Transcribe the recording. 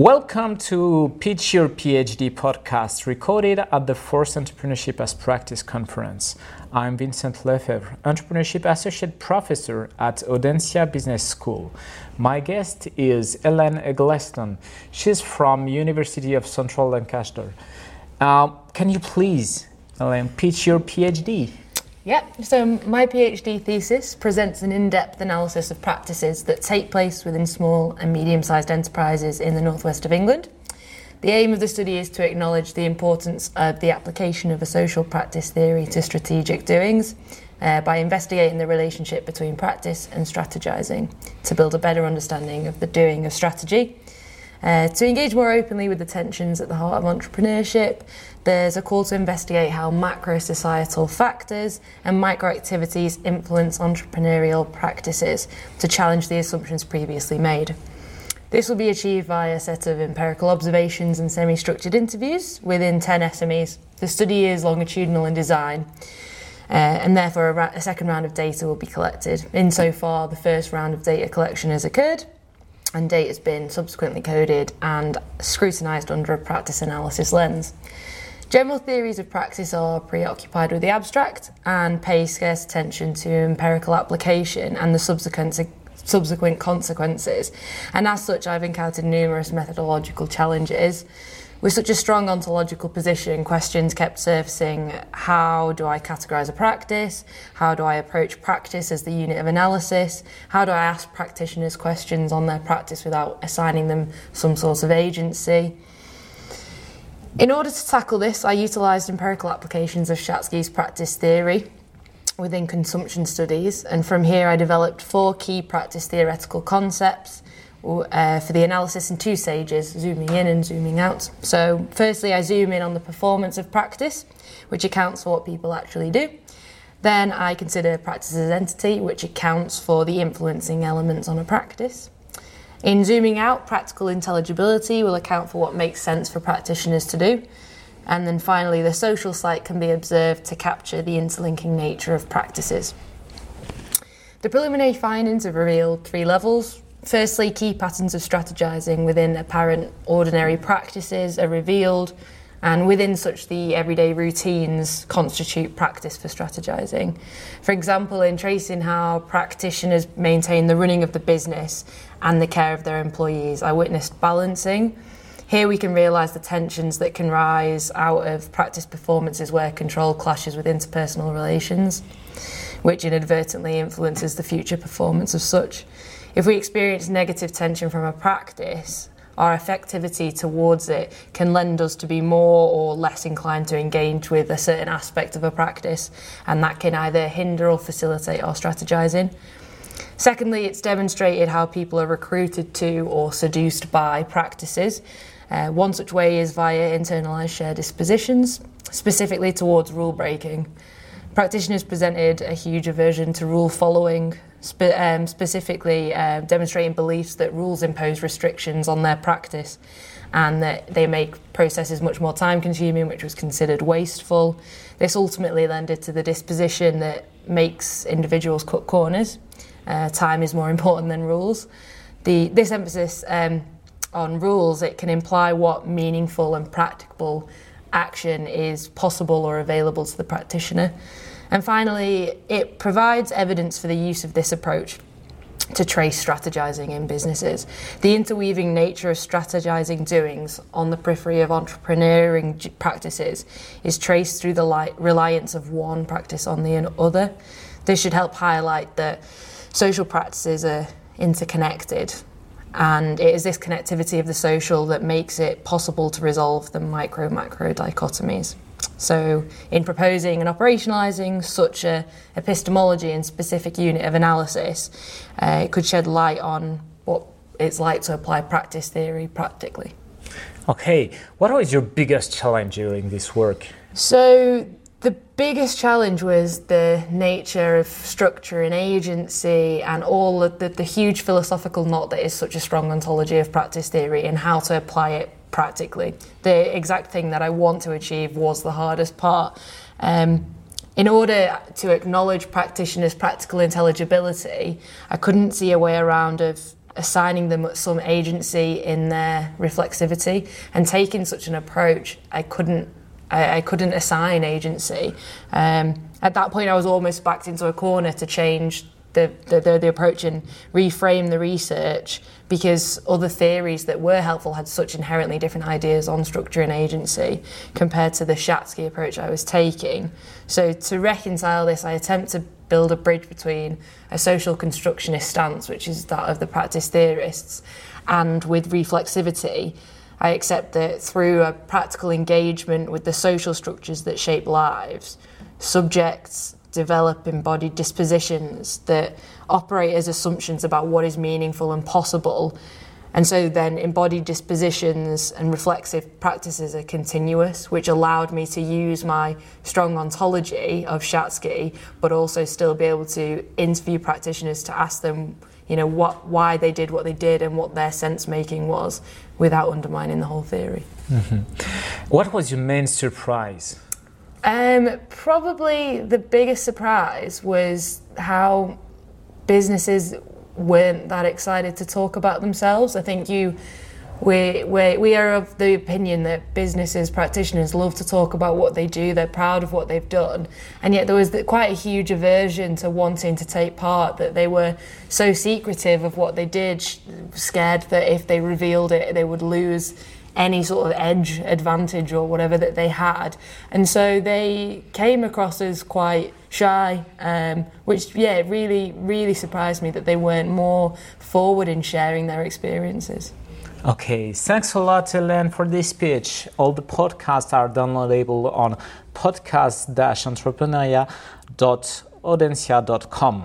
Welcome to Pitch Your PhD podcast, recorded at the Force Entrepreneurship as Practice conference. I'm Vincent Lefebvre, Entrepreneurship Associate Professor at Audencia Business School. My guest is Ellen Eccleston. She's from University of Central Lancaster. Uh, can you please, Ellen, pitch your PhD? Yep, so my PhD thesis presents an in depth analysis of practices that take place within small and medium sized enterprises in the northwest of England. The aim of the study is to acknowledge the importance of the application of a social practice theory to strategic doings uh, by investigating the relationship between practice and strategizing to build a better understanding of the doing of strategy. Uh, to engage more openly with the tensions at the heart of entrepreneurship, there's a call to investigate how macro societal factors and micro activities influence entrepreneurial practices to challenge the assumptions previously made. This will be achieved via a set of empirical observations and semi structured interviews within 10 SMEs. The study is longitudinal in design. Uh, and therefore, a, ra- a second round of data will be collected. Insofar, the first round of data collection has occurred, and data has been subsequently coded and scrutinised under a practice analysis lens. General theories of practice are preoccupied with the abstract and pay scarce attention to empirical application and the subsequent subsequent consequences. And as such, I've encountered numerous methodological challenges. With such a strong ontological position, questions kept surfacing how do I categorise a practice? How do I approach practice as the unit of analysis? How do I ask practitioners questions on their practice without assigning them some sort of agency? In order to tackle this, I utilised empirical applications of Schatzki's practice theory within consumption studies, and from here I developed four key practice theoretical concepts uh, for the analysis in two stages zooming in and zooming out. So, firstly, I zoom in on the performance of practice, which accounts for what people actually do. Then I consider practice as entity, which accounts for the influencing elements on a practice. In zooming out, practical intelligibility will account for what makes sense for practitioners to do. And then finally, the social site can be observed to capture the interlinking nature of practices. The preliminary findings have revealed three levels. Firstly, key patterns of strategizing within apparent ordinary practices are revealed, and within such, the everyday routines constitute practice for strategizing. For example, in tracing how practitioners maintain the running of the business and the care of their employees, I witnessed balancing. Here we can realise the tensions that can rise out of practice performances where control clashes with interpersonal relations, which inadvertently influences the future performance of such. If we experience negative tension from a practice, our affectivity towards it can lend us to be more or less inclined to engage with a certain aspect of a practice, and that can either hinder or facilitate our strategizing. Secondly, it's demonstrated how people are recruited to or seduced by practices. Uh, one such way is via internalised shared dispositions, specifically towards rule breaking. Practitioners presented a huge aversion to rule following, spe- um, specifically uh, demonstrating beliefs that rules impose restrictions on their practice and that they make processes much more time consuming, which was considered wasteful. This ultimately lended to the disposition that makes individuals cut corners. Uh, time is more important than rules. The, this emphasis um, on rules, it can imply what meaningful and practicable action is possible or available to the practitioner. And finally, it provides evidence for the use of this approach to trace strategizing in businesses. The interweaving nature of strategizing doings on the periphery of entrepreneuring practices is traced through the reliance of one practice on the other. This should help highlight that social practices are interconnected and it is this connectivity of the social that makes it possible to resolve the micro macro dichotomies. So, in proposing and operationalising such a epistemology and specific unit of analysis, uh, it could shed light on what it's like to apply practice theory practically. Okay, what was your biggest challenge during this work? So, biggest challenge was the nature of structure and agency and all the, the, huge philosophical knot that is such a strong ontology of practice theory and how to apply it practically. The exact thing that I want to achieve was the hardest part. Um, in order to acknowledge practitioners' practical intelligibility, I couldn't see a way around of assigning them some agency in their reflexivity and taking such an approach I couldn't I, I couldn't assign agency um, at that point I was almost backed into a corner to change the, the, the, approach and reframe the research because other theories that were helpful had such inherently different ideas on structure and agency compared to the Schatzki approach I was taking. So to reconcile this, I attempt to build a bridge between a social constructionist stance, which is that of the practice theorists, and with reflexivity. I accept that through a practical engagement with the social structures that shape lives, subjects develop embodied dispositions that operate as assumptions about what is meaningful and possible. And so then embodied dispositions and reflexive practices are continuous, which allowed me to use my strong ontology of Schatzki, but also still be able to interview practitioners to ask them, you know, what, why they did what they did and what their sense making was without undermining the whole theory. Mm-hmm. What was your main surprise? Um, probably the biggest surprise was how businesses weren't that excited to talk about themselves. I think you, we, we, we are of the opinion that businesses, practitioners love to talk about what they do, they're proud of what they've done, and yet there was quite a huge aversion to wanting to take part, that they were so secretive of what they did, scared that if they revealed it, they would lose any sort of edge advantage or whatever that they had. And so they came across as quite shy, um, which, yeah, really, really surprised me that they weren't more forward in sharing their experiences. Okay, thanks a lot, Elaine, for this speech. All the podcasts are downloadable on podcast-entrepreneuria.audencia.com.